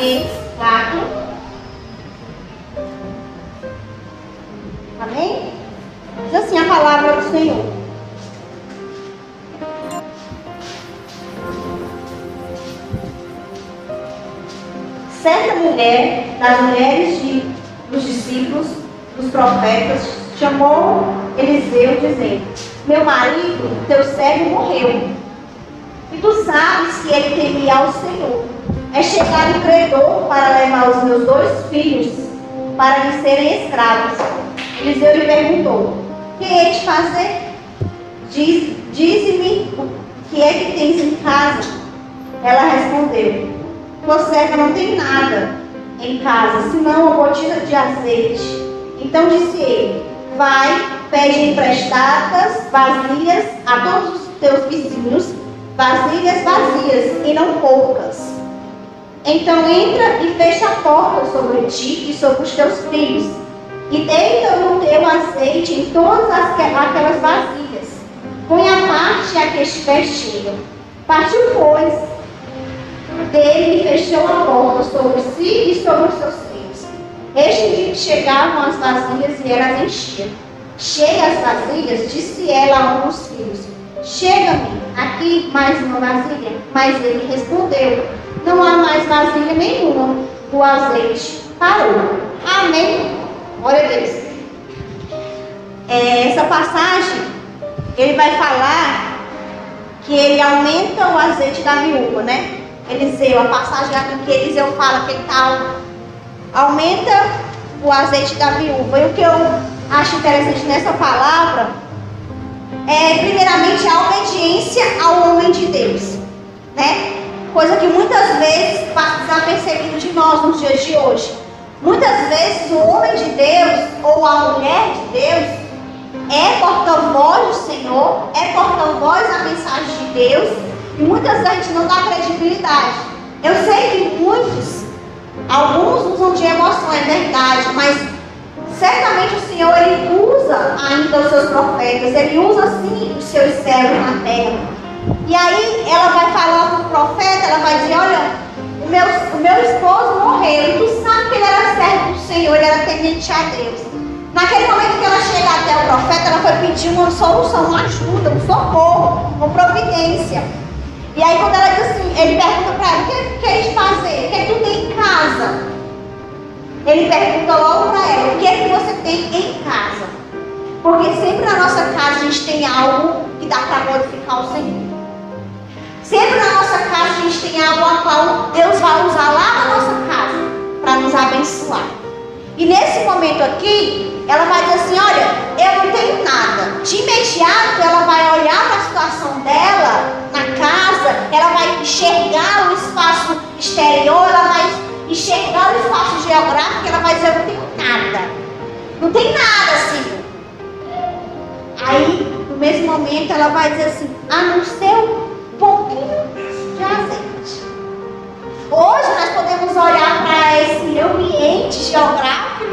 Reis 4. Amém? Diz assim a palavra do Senhor. Certa mulher, das mulheres de, dos discípulos, dos profetas, chamou Eliseu, dizendo: Meu marido, teu servo, morreu. E tu sabes que ele temia ao Senhor. É chegar o credor para levar os meus dois filhos para lhe serem escravos. Eliseu lhe perguntou: Que hei de fazer? Diz, Dize-me o que é que tens em casa. Ela respondeu: serva não tem nada em casa, senão uma botina de azeite. Então disse ele: Vai, pede emprestadas vasilhas a todos os teus vizinhos, vasilhas vazias e não poucas. Então entra e fecha a porta sobre ti e sobre os teus filhos, e deita o teu azeite em todas as, aquelas vasilhas. Põe a parte a que estiver cheia. Partiu, pois, dele e fechou a porta sobre si e sobre os seus filhos. Este dia chegavam as vasilhas e elas enchiam. Cheias as vasilhas, disse ela a um dos filhos: Chega-me aqui mais uma vasilha. Mas ele respondeu: Não há mais vasilha nenhuma. O azeite parou. Amém. Glória a Deus. É, essa passagem, ele vai falar que ele aumenta o azeite da viúva, né? Eliseu, a passagem aqui que Eliseu fala que ele tá, aumenta o azeite da viúva. E o que eu acho interessante nessa palavra é, primeiramente, a obediência ao homem de Deus, né? Coisa que muitas vezes passa desapercebido de nós nos dias de hoje. Muitas vezes o homem de Deus ou a mulher de Deus é porta-voz do Senhor, é porta-voz da mensagem de Deus e muitas vezes não dá credibilidade. Eu sei que muitos, alguns usam de emoção, é verdade, mas certamente o Senhor ele usa ainda os seus profetas, ele usa sim os seus servos na terra. E aí ela vai falar para o profeta, ela vai dizer, olha, o meu, o meu esposo morreu, e tu sabe que ele era servo do Senhor, ele era temente a Deus. Naquele momento que ela chega até o profeta, ela foi pedir uma solução, uma ajuda, um socorro, uma providência. E aí quando ela diz assim, ele pergunta para ela, o que queres fazer? O que, é que tu tem em casa? Ele pergunta logo para ela, o que é que você tem em casa? Porque sempre na nossa casa a gente tem algo que dá para glorificar o Senhor. Gente tem algo a qual Deus vai usar lá na nossa casa para nos abençoar. E nesse momento aqui, ela vai dizer assim: Olha, eu não tenho nada. De imediato, ela vai olhar para a situação dela na casa, ela vai enxergar o espaço exterior, ela vai enxergar o espaço geográfico, ela vai dizer: Eu não tenho nada. Não tem nada, Senhor. Aí, no mesmo momento, ela vai dizer assim: A não ser um pouquinho de azeite. Hoje nós podemos olhar para esse ambiente geográfico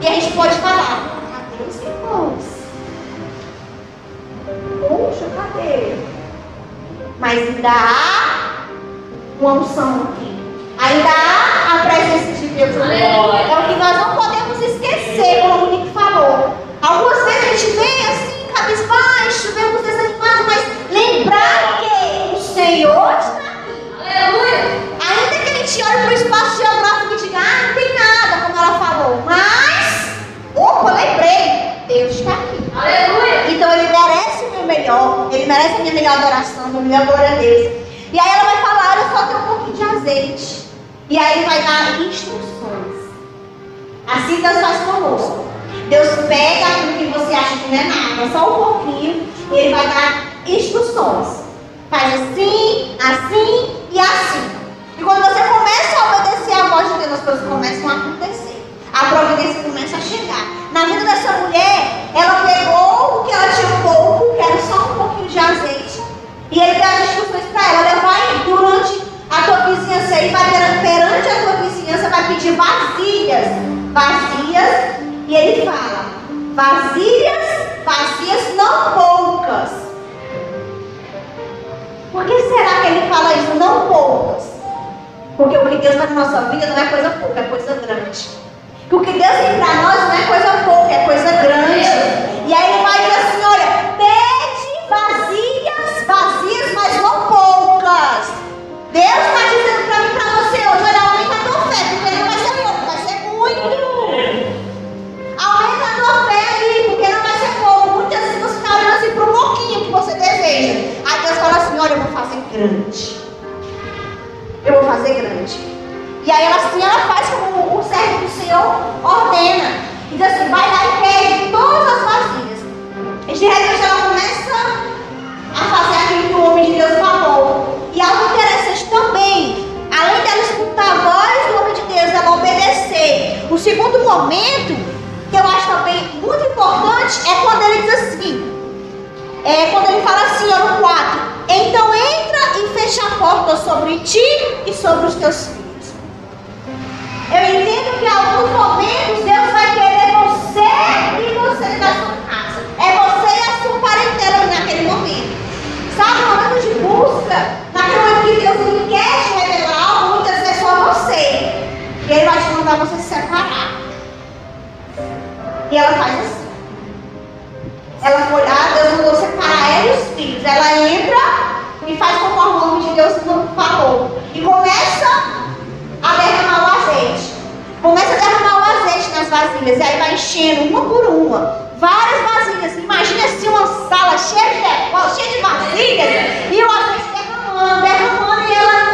e a gente pode falar, cadê os irmãos? Puxa, cadê? Mas ainda há uma unção aqui. Ainda há a presença de Deus aqui. É o que nós não podemos esquecer, como o Nick falou. Algumas vezes a gente vem assim, cabisbaixo, vemos desanimados, mas lembrar que o Senhor está gente olhe para o espaço geográfico e diga, ah, não tem nada, como ela falou. Mas, opa, lembrei, Deus está aqui. Aleluia. Então ele merece o meu melhor, ele merece a minha melhor adoração, a minha melhor glória a Deus. E aí ela vai falar, eu só tenho um pouquinho de azeite. E aí ele vai dar instruções. Assim Deus faz conosco. Deus pega aquilo que você acha que não é nada, só um pouquinho, e ele vai dar instruções. Faz assim, assim e assim. E quando você começa a obedecer a voz de Deus, as coisas começam a acontecer. A providência começa a chegar. Na vida dessa mulher, ela pegou o que ela tinha pouco, que era só um pouquinho de azeite. E ele dá as instruções para ela. Ela vai durante a tua vizinhança aí, vai perante a tua vizinhança, vai pedir vasilhas. Vazias. E ele fala, vasilhas, vazias não poucas. Por que será que ele fala isso? Não poucas. Que Deus faz na nossa vida não é coisa pouca, é coisa grande. O que Deus tem para nós não é coisa pouca, é coisa grande. E aí ele vai dizer assim: olha, pede vazias, vazias, mas não poucas. Deus está dizendo para mim, para você hoje, olha, aumenta a tua fé, porque não vai ser pouco, vai ser muito. Aumenta a tua fé porque não vai ser pouco. Muitas vezes você está olhando assim para um pouquinho que você deseja. Aí Deus fala assim: olha, eu vou fazer grande. Eu vou fazer grande. E aí ela, assim, ela faz como o servo do Senhor ordena. E diz assim, vai lá e pede todas as vasilhas. E de repente ela começa a fazer aquilo que o homem de Deus falou. E algo interessante também, além dela escutar a voz do homem de Deus, ela obedecer. O segundo momento, que eu acho também muito importante, é quando ele diz assim, é quando ele fala assim, ó, no 4, então entra e fecha a porta sobre ti e sobre os teus filhos. Eu entendo que em alguns momentos Deus vai querer você e você da sua casa. É você e a sua parentela naquele momento. Sabe, no momento de busca, naquele momento que Deus ele quer te revelar algo, muitas vezes é só você. E Ele vai te mandar você se separar. E ela faz assim. Ela foi lá, Deus mandou separar ela e os filhos. Ela entra e faz conforme o nome de Deus falou. E começa a derramar. Começa a derramar o azeite nas vasilhas. E aí vai enchendo uma por uma. Várias vasilhas. Imagina assim uma sala cheia de, cheia de vasilhas. E o azeite derramando, derramando. E ela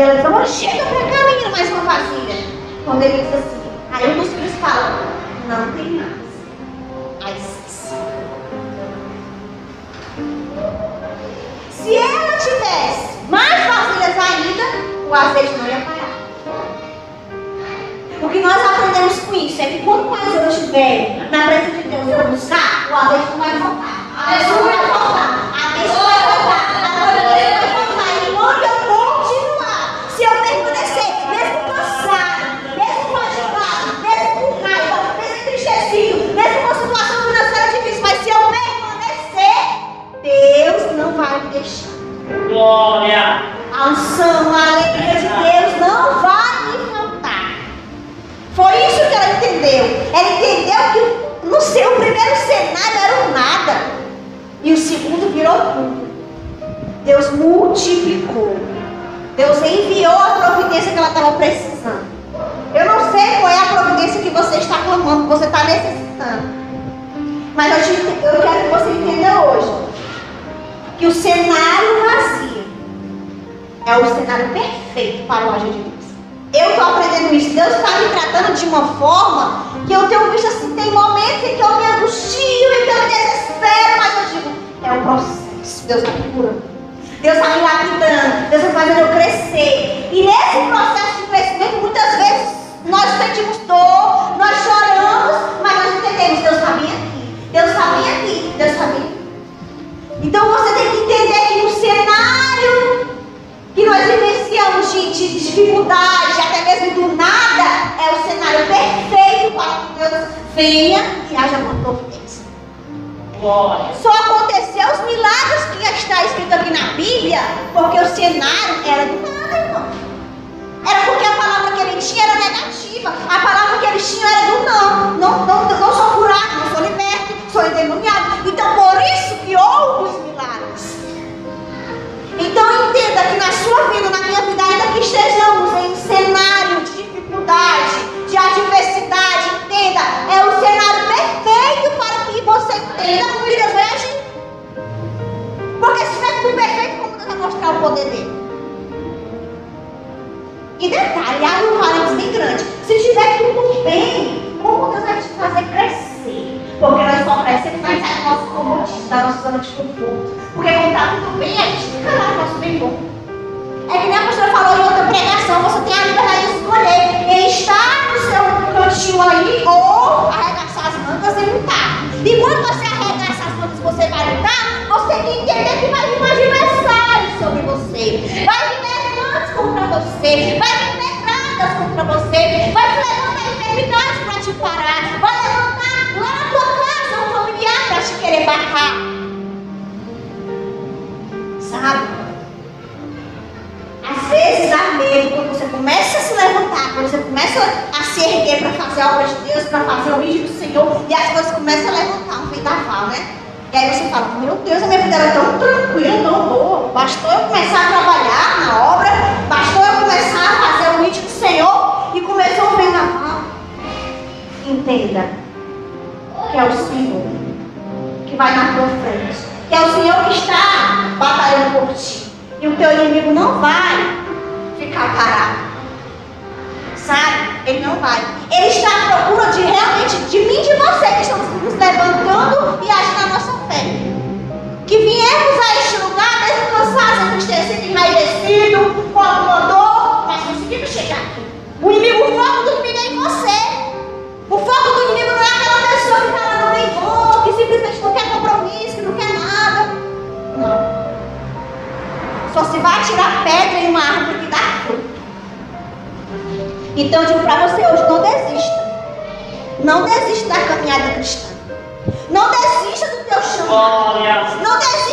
E ela falou, chega pra cá, menina, mais uma vasilha. Quando ele diz assim, aí um dos filhos fala, não tem mais. Aí sim. Se ela tivesse mais vasilhas ainda, o azeite não ia parar. O que nós aprendemos com isso é que quanto mais eu estiver na presença de Deus eu buscar, o azeite não vai faltar. A pessoa não vai faltar. A pessoa vai faltar. Vai me deixar. Glória. A unção, a alegria de Deus não vai me faltar. Foi isso que ela entendeu. Ela entendeu que no seu primeiro cenário era um nada. E o segundo virou tudo. Deus multiplicou. Deus enviou a providência que ela estava precisando. Eu não sei qual é a providência que você está clamando, que você está necessitando. Mas eu, te, eu quero que você entenda hoje que o cenário vazio é o cenário perfeito para o agir de Deus. Eu estou aprendendo isso. Deus está me tratando de uma forma que eu tenho visto assim, tem momentos em que eu me angustio e que eu me desespero, mas eu digo, é um processo. Deus está me curando. Deus está me lapidando. Deus está fazendo eu crescer. E nesse processo de crescimento, muitas vezes nós sentimos dor, nós choramos, mas nós entendemos, Deus está bem aqui. Deus está bem aqui. Deus está bem aqui. Então você tem que entender que no cenário que nós vivenciamos de, de dificuldade, até mesmo do nada, é o cenário perfeito para que Deus venha e haja uma providência. Só aconteceu os milagres que está escrito aqui na Bíblia, porque o cenário era do nada, como Deus vai agir. Porque se estiver tudo perfeito, como Deus vai mostrar o poder dele? E detalhe, abre um parênteses grande. Se estiver tudo bem, como Deus vai te fazer crescer? Porque nós só crescemos mais sair do nosso comodismo, da nossa zona de conforto. Porque quando está tudo bem, a gente fica lá no nosso bem bom. É que nem a pastora falou em outra pregação, você tem a liberdade de escolher estar no seu cantinho aí ou arregaçar as mangas e lutar. E quando você arregar essas coisas que você vai lutar, você tem que entender que vai vir um adversário sobre você. Vai vir levantes contra você. Vai vir pedradas contra você. Vai se levantar enfermidade para te parar. Vai levantar lá na tua casa um familiar para te querer barrar. Sabe? Às vezes há medo começa a se levantar, quando você começa a se erguer para fazer a obra de Deus, para fazer o vídeo do Senhor, e as coisas começam a levantar um vendaval, né? E aí você fala, meu Deus, a minha vida era tão tranquila, tão boa. Bastou eu começar a trabalhar na obra, bastou eu começar a fazer o vídeo do Senhor e começou a vendaval. Entenda que é o Senhor que vai na tua frente. Que é o Senhor que está batalhando por ti. E o teu inimigo não vai ficar parado. Sabe? Ele não vai. Ele está à procura de realmente, de mim e de você que estamos nos levantando e agindo na nossa fé. Que viemos a este lugar mesmo cansados, entristecidos, enraivecidos, com alguma dor, mas conseguimos chegar aqui. O inimigo, o foco do inimigo é em você. O foco do inimigo não é aquela pessoa que está lá no meio que simplesmente não quer compromisso, que não quer nada. Não. Só se vai tirar pedra em uma árvore que dá. Então eu digo para você hoje, não desista. Não desista da caminhada cristã. Não desista do teu chamado. Não desista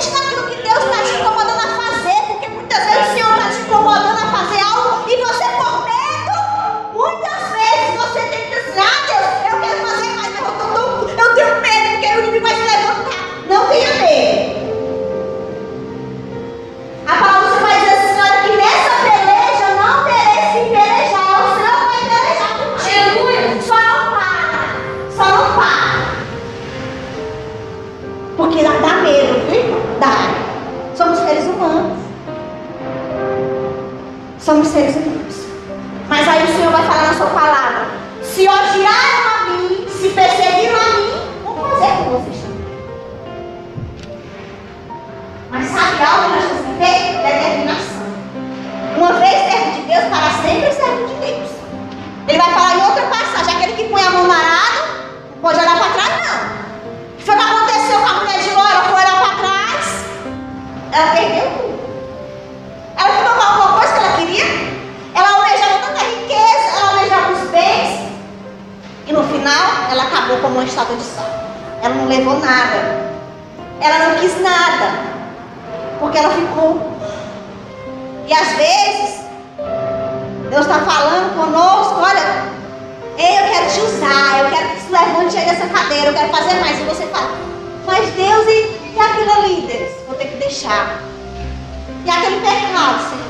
Somos seres. Estátua de sal. Ela não levou nada. Ela não quis nada. Porque ela ficou. E às vezes, Deus está falando conosco, olha, eu quero te usar, eu quero que se levante aí dessa cadeira, eu quero fazer mais. E você fala, mas Deus, e, e aquilo ali, Deus? Vou ter que deixar. E aquele pecado, Senhor.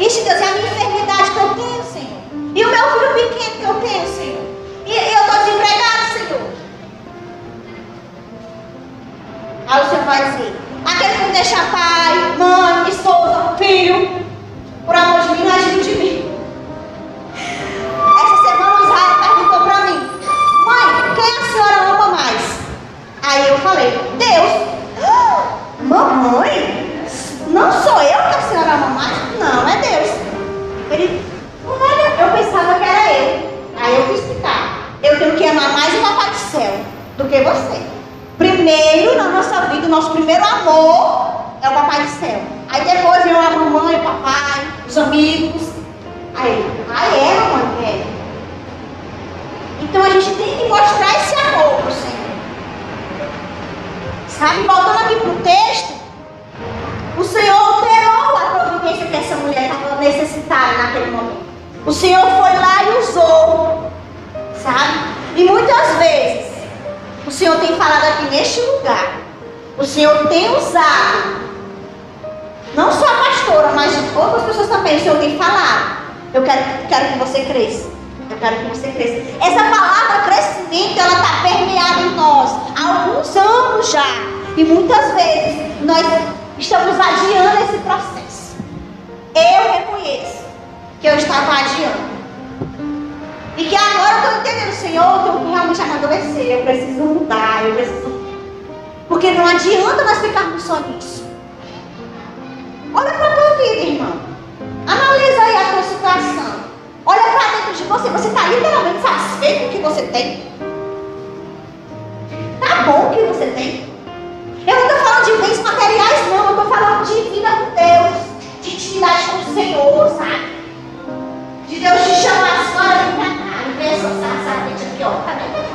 Ixi, Deus, é a minha enfermidade que eu tenho, Senhor. E o meu filho aquele E muitas vezes, o Senhor tem falado aqui neste lugar, o Senhor tem usado, não só a pastora, mas outras pessoas também, o Senhor tem falado. Eu quero, quero que você cresça. Eu quero que você cresça. Essa palavra crescimento, ela está permeada em nós há alguns anos já. E muitas vezes nós estamos adiando esse processo. Eu reconheço que eu estava adiando. E que agora eu estou entendendo, Senhor, eu que realmente amadurecer. Eu preciso mudar, eu preciso. Porque não adianta nós ficarmos só nisso. Olha para a tua vida, irmão. Analisa aí a tua situação. Olha para dentro de você. Você está literalmente satisfeito com o que você tem? Tá bom o que você tem? Eu não estou falando de bens materiais, não. Eu estou falando de vida com Deus. De intimidade com o Senhor, sabe? Deus te chama a senhora, vem pra cá, e vem essa sarçarete aqui, ó.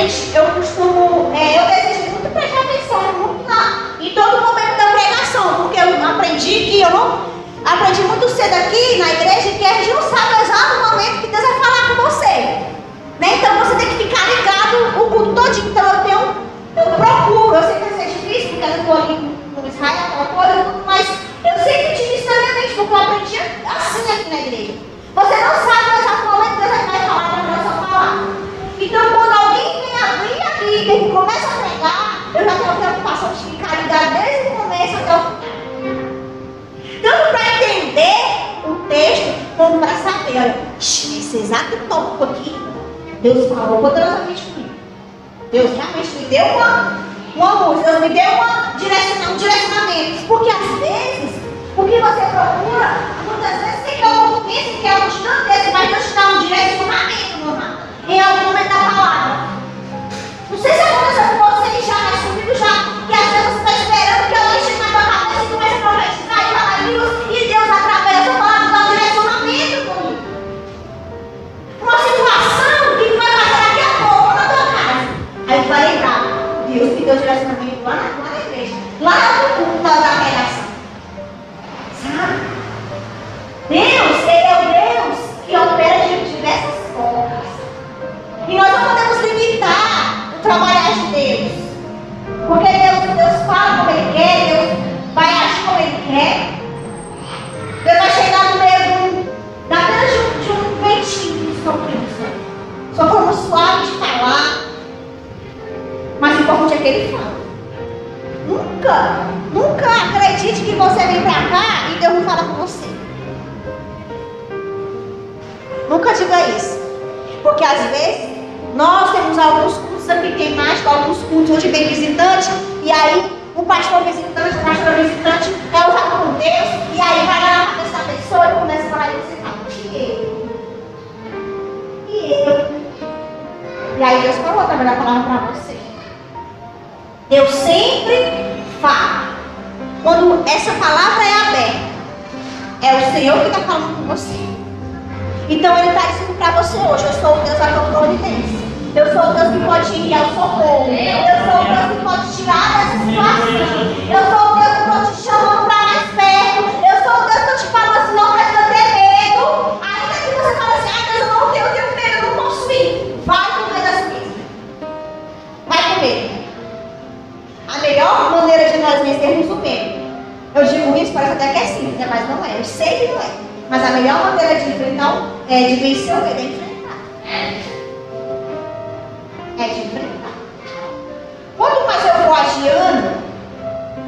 Eu costumo, é, eu desejo muito prestar atenção muito na, em todo momento da pregação, porque eu aprendi que eu não Aprendi muito cedo aqui na igreja que a gente não sabe o exato momento que Deus vai falar com você. Né? Então você tem que ficar ligado o culto todinho. Então eu tenho, eu procuro, eu sei que vai ser difícil, porque eu estou ali com Israel, aquela coisa, mas eu sempre tive isso na minha mente, porque eu aprendi assim aqui na igreja. Você não sabe o exato momento que Deus vai falar para Deus falar. Então quando alguém vem abrir a Bíblia e começa a pregar, eu já tenho a preocupação de ficar ligado desde o começo até o final. Tanto para entender o texto, como para saber, olha, esse exato tópico aqui, Deus falou poderosamente comigo. Deus realmente me deu uma, uma luz, Deus me deu uma um direcionamento. Porque às vezes, o que você procura, muitas vezes você quer um documento, quer um distante, mas Deus te dá um direcionamento, meu irmão, Nunca diga isso. Porque às vezes nós temos alguns cultos aqui, tem mais alguns cultos onde vem visitante, e aí o pastor visitante, o pastor visitante é usado por Deus, e aí vai lá na cabeça pessoa e começa a falar, e você fala, e eu? E eu? E aí Deus falou também a palavra para você. Deus sempre fala. Quando essa palavra é aberta, é o Senhor que está falando com você. Então Ele está dizendo para você hoje, eu sou o Deus da providência. Eu sou o Deus que pode enviar o socorro. Eu sou o Deus que pode tirar dessa situação. Eu sou o Deus que pode te chamar para mais perto. Eu sou o Deus que eu te falo assim, não precisa ter medo. Ainda que você fale assim, ai Deus, eu não tenho, eu tenho medo, eu não posso ir. Vai com medo assim mesmo. Vai com medo. A melhor maneira de nós vencermos o medo. Eu digo isso, parece até que é simples, né? mas não é. Eu sei que não é. Mas a melhor maneira de enfrentar, é, de vencer o medo é enfrentar é de enfrentar. Quanto mais eu vou adiando,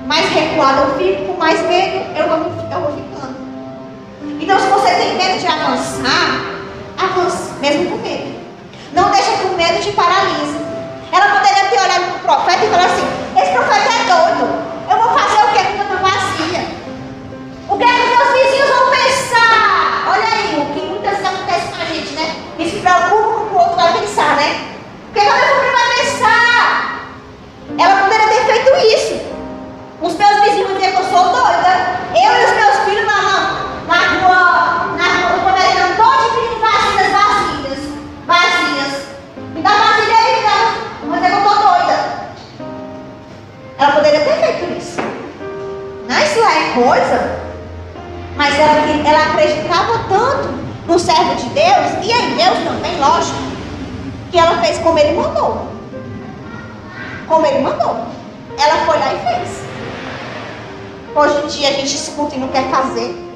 mais recuado eu fico, mais medo eu vou, eu vou ficando. Então, se você tem medo de avançar, avance, mesmo com medo. Não deixa que o medo te paralise. Ela poderia ter olhado para o profeta e falar assim: esse profeta é doido. Eu vou fazer o que com a vazia? O que é que coisa. Mas ela, ela acreditava tanto no servo de Deus, e em Deus também, lógico, que ela fez como ele mandou. Como ele mandou. Ela foi lá e fez. Hoje em dia a gente escuta e não quer fazer.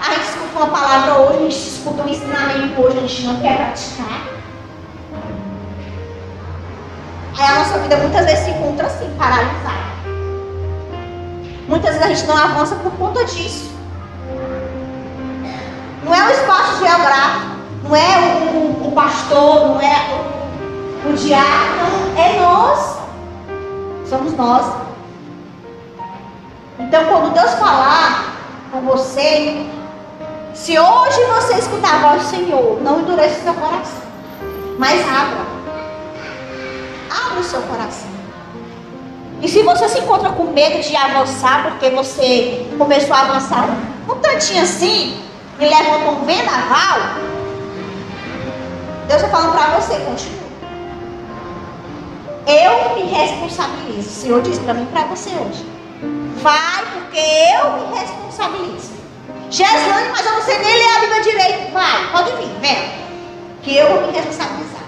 A gente escuta uma palavra hoje, a gente escuta um ensinamento hoje, a gente não quer praticar. Aí a nossa vida muitas vezes se encontra assim, paralisada. Muitas vezes a gente não avança por conta disso. Não é o espaço geográfico, não é o, o, o pastor, não é o, o diácono, é nós. Somos nós. Então, quando Deus falar com você, se hoje você escutar a voz do Senhor, não endureça o seu coração, mas abra. Abra o seu coração. E se você se encontra com medo de avançar, porque você começou a avançar um tantinho assim, e levantou um vendaval, Deus está falando para você, continua. Eu me responsabilizo. O Senhor disse para mim para você hoje. Vai, porque eu me responsabilizo. Jesus, mas eu não sei nem ler a Bíblia direito. Vai, pode vir, vem. Que eu vou me responsabilizar.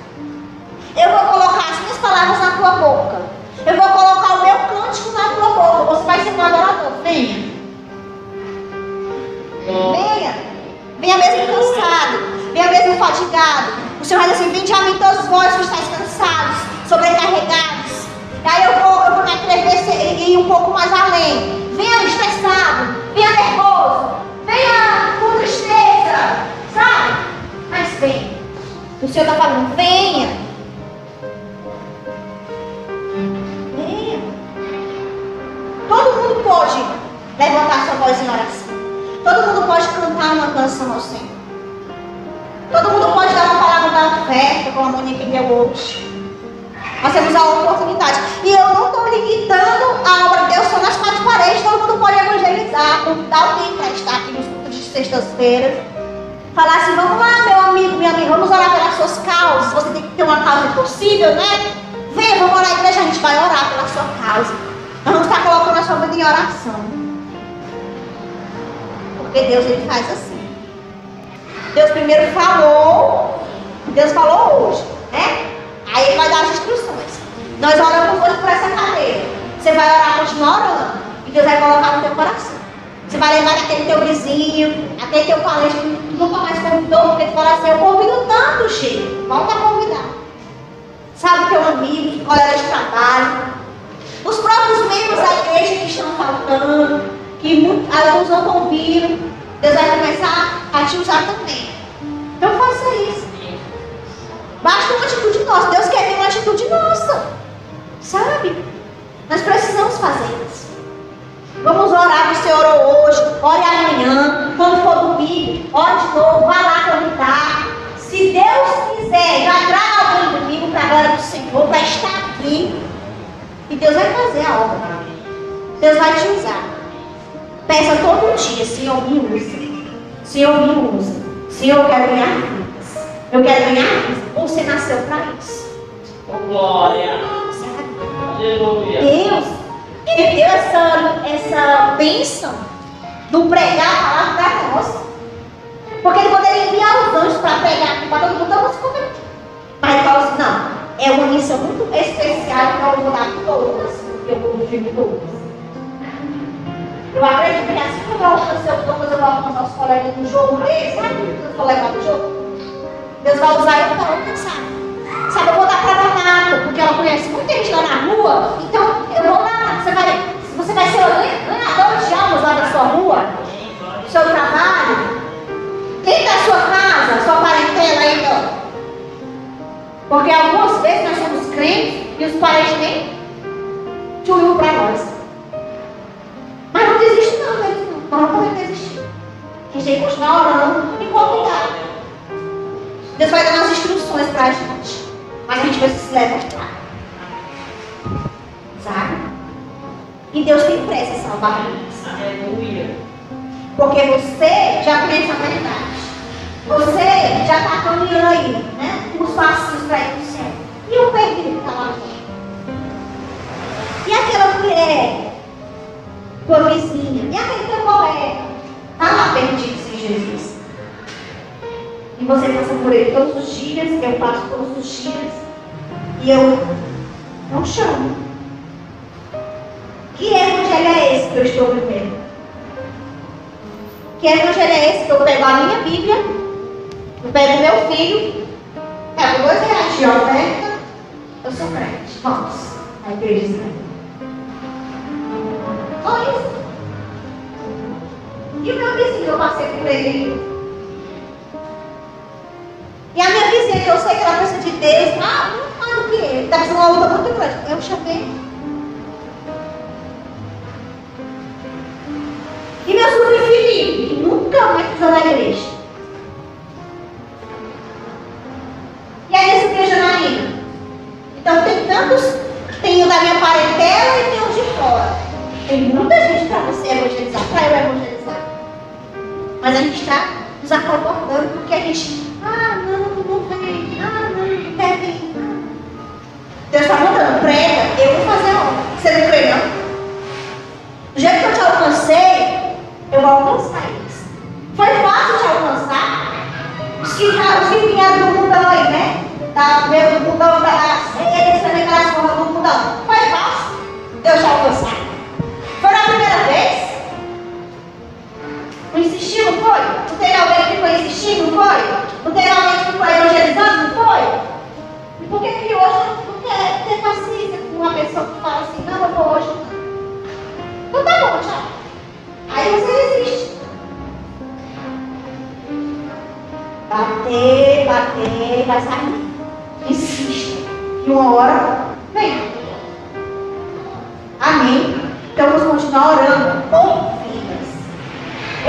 Eu vou colocar as minhas palavras na tua boca. Eu vou colocar o meu cântico na tua boca. Você vai ser um adorador. Venha. Venha. Venha mesmo cansado. Venha mesmo fatigado. O Senhor vai dizer assim: Vinde a mim todos vós que estáis cansados, sobrecarregados. Aí eu vou, eu vou me atrever e ir um pouco mais além. Venha estressado. Venha nervoso. Venha com tristeza. Sabe? Mas venha. O Senhor está falando: Venha. Todo mundo pode levantar sua voz em oração. Todo mundo pode cantar uma canção ao Senhor. Todo mundo pode dar uma palavra da oferta, como a Monique deu hoje. Nós temos a oportunidade. E eu não estou limitando a obra de Deus só nas quatro paredes. Todo mundo pode evangelizar, convidar alguém para estar aqui nos cultos de sextas-feiras. Falar assim, vamos lá, meu amigo, minha amiga, vamos orar pelas suas causas. Você tem que ter uma causa impossível, né? Venha, vamos orar na igreja, a gente vai orar pela sua causa. Nós vamos estar colocando a sua vida em oração. Porque Deus ele faz assim. Deus primeiro falou, Deus falou hoje, né? Aí ele vai dar as instruções. Nós oramos hoje por essa cadeira. Você vai orar, continuar orando. E Deus vai colocar no teu coração. Você vai levar aquele teu vizinho, aquele teu parente que nunca mais convidou, porque tu fala assim, eu convido tanto, Chico. Volta a convidar. Sabe teu amigo, colega de trabalho, os próprios membros da igreja que estão faltando, que alguns não conviram, Deus vai começar a te usar também. Então faça isso. Basta uma atitude nossa. Deus quer ver uma atitude nossa. Sabe? Nós precisamos fazer isso. Vamos orar, você orou hoje, ore amanhã, quando for domingo, ore de novo, vá lá convidar. Se Deus quiser, já traga alguém domingo para a glória do Senhor, para estar aqui. E Deus vai fazer a obra. Deus vai te usar. Peça todo dia, Senhor, me usa. Senhor, me usa. Senhor, eu quero ganhar vidas. Eu quero ganhar vidas. Você nasceu para isso. Oh, glória. Sabe? Aleluia. Deus, Ele deu essa, essa bênção do pregar a palavra para nós. Porque Ele poderia enviar os anjos para pregar para todo mundo, então você. Mas Ele falou assim: não, é uma missão muito especial que eu vou dar todas, porque eu vou confio todas. Eu acredito que assim como eu alcancei o Thomas, eu vou alcançar os colegas do jogo desse, sabe? Os colegas do jogo. Deus vai usar eu para alcançar. Sabe, eu vou dar para Renata, porque ela conhece muita gente lá na rua. Então, eu vou lá, esse que eu estou vivendo? Que evangelho é esse que eu pego a minha Bíblia, eu pego meu filho, pego dois reais de oferta, eu sou crente, vamos, a igreja Só isso. E o meu vizinho, eu passei por ele. E a minha vizinha, que eu sei que ela precisa de Deus, ah, não fala o quê? Está fazendo uma luta muito grande. Eu chamei. Nunca mais pisou na igreja. E aí essa igreja na minha. Então tem tantos tem o da minha parentela e tem os de fora. Tem muita gente para você evangelizar, para eu evangelizar. Mas a gente está nos acomodando porque a gente ah, não, não vem. Ah, não, não quer vir. Deus está mandando, prega, eu vou fazer algo. Você não crê, não? Do jeito que eu te alcancei, eu vou alcançar eles. Vieram do mundão aí, né? Da, meio do mundão, da, também aquelas formas do mundão. Foi fácil Deus te alcançar. Foi na primeira vez? Não insistiu, não foi? Não teve alguém que foi insistindo, não foi? Não teve alguém que foi evangelizando, não foi? E por que, que hoje não quer ter paciência com uma pessoa que fala assim, não, eu vou hoje? Então tá bom, tchau. Aí você resiste. Bater, bater, vai sair. Insiste. E uma hora vem. Amém? Então vamos continuar orando por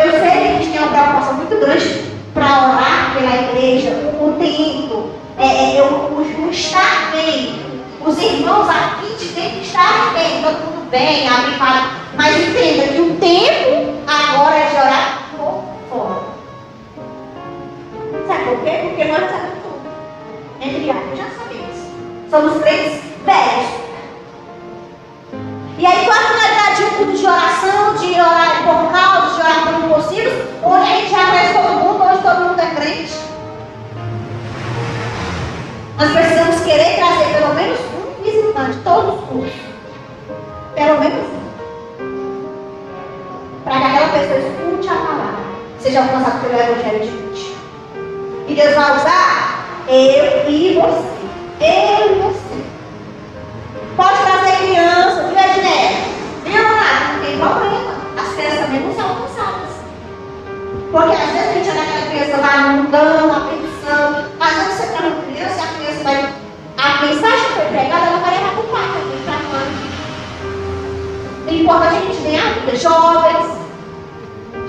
eu sei que a gente tem uma preocupação muito grande para orar pela igreja, o tempo, é, é, o, o, estar bem. Os irmãos aqui têm que estar bem, todo mundo bem, abre para. Mas entenda que o tempo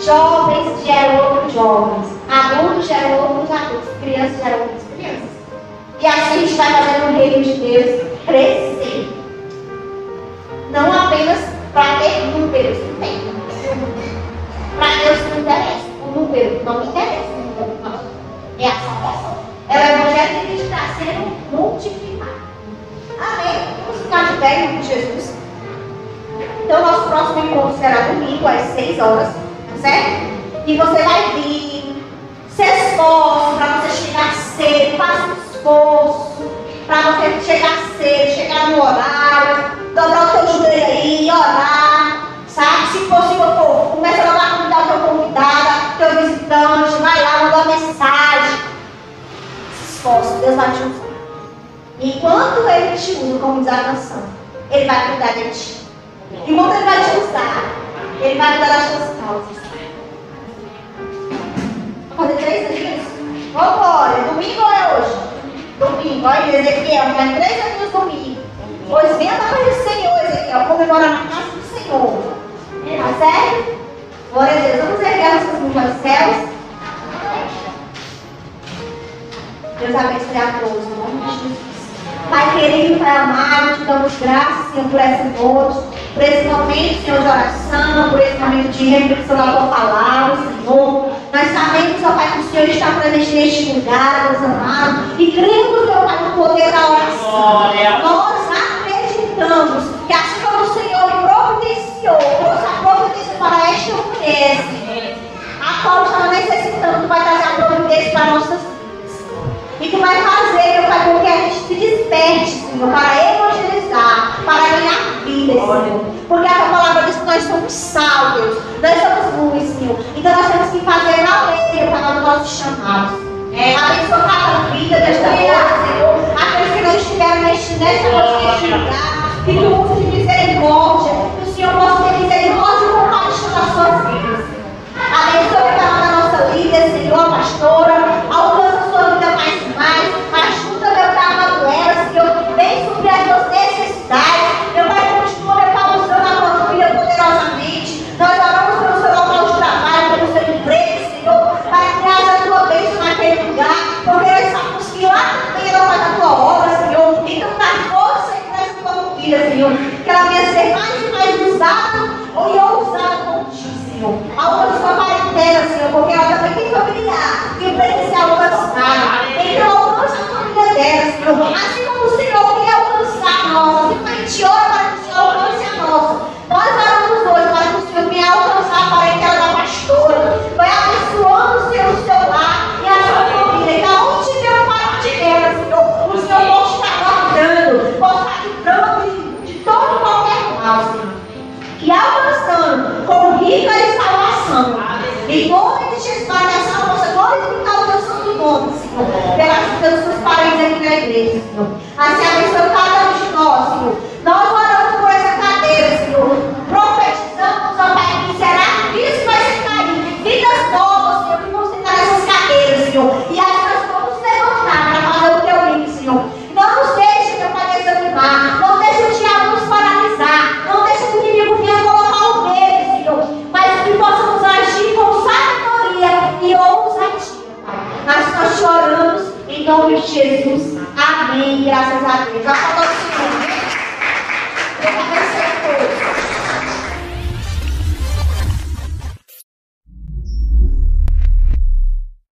jovens geram outros jovens. Adultos geram outros adultos. Crianças geram outras crianças. E assim a gente vai fazendo o reino de Deus crescer. Não apenas para ter números, não tem. Para Deus não interessa. O número não interessa. É a salvação. É o evangelho que está sendo multiplicado. Amém? Vamos ficar de pé com Jesus. Então, nosso próximo encontro será domingo às 6 horas, certo? E você vai vir, se esforce para você chegar cedo, faça um esforço para você chegar cedo, chegar no horário, dobrar o teu joelho aí, orar, sabe? Se possível, for, começa a lá convidar o teu convidado, teu visitante, vai lá, manda uma mensagem. Se esforce, Deus vai te usar. Enquanto Ele te usa, como diz Ele vai cuidar de ti. Enquanto Ele vai te usar, Ele vai cuidar das tuas causas. Vambora, domingo ou é hoje? Domingo, olha Ezequiel, vai três anos domingo. Pois venha na casa do Senhor, Ezequiel, comemorar na casa do Senhor. Tá certo? Glória a Deus. Vamos erguer nossas mãos aos céus. Deus abençoe a todos, em nome de Jesus. Pai querido, Pai amado, te damos graças, Senhor, por essa noite, por esse momento, Senhor, de oração, por esse momento de reflexão da tua palavra, Senhor. Nós sabemos, ó Pai, que o Senhor está presente neste lugar, meus amados, e cremos, ó Pai, no poder da oração. Nós acreditamos que a chuva do Senhor providenciou, trouxe a providência para esta mulher, a qual estava necessitando, vai trazer a providência para nossas vidas. E tu vai fazer, meu Pai, com que a gente se desperte, Senhor, para evangelizar, para porque a tua palavra diz que nós somos salvos, nós somos luz, Senhor. Então nós temos que fazer valer é o canal do nosso chamado. É. Abençoa cada vida desta vida, Senhor. Aqueles que não estiveram neste, nesta noite, neste lugar, que tu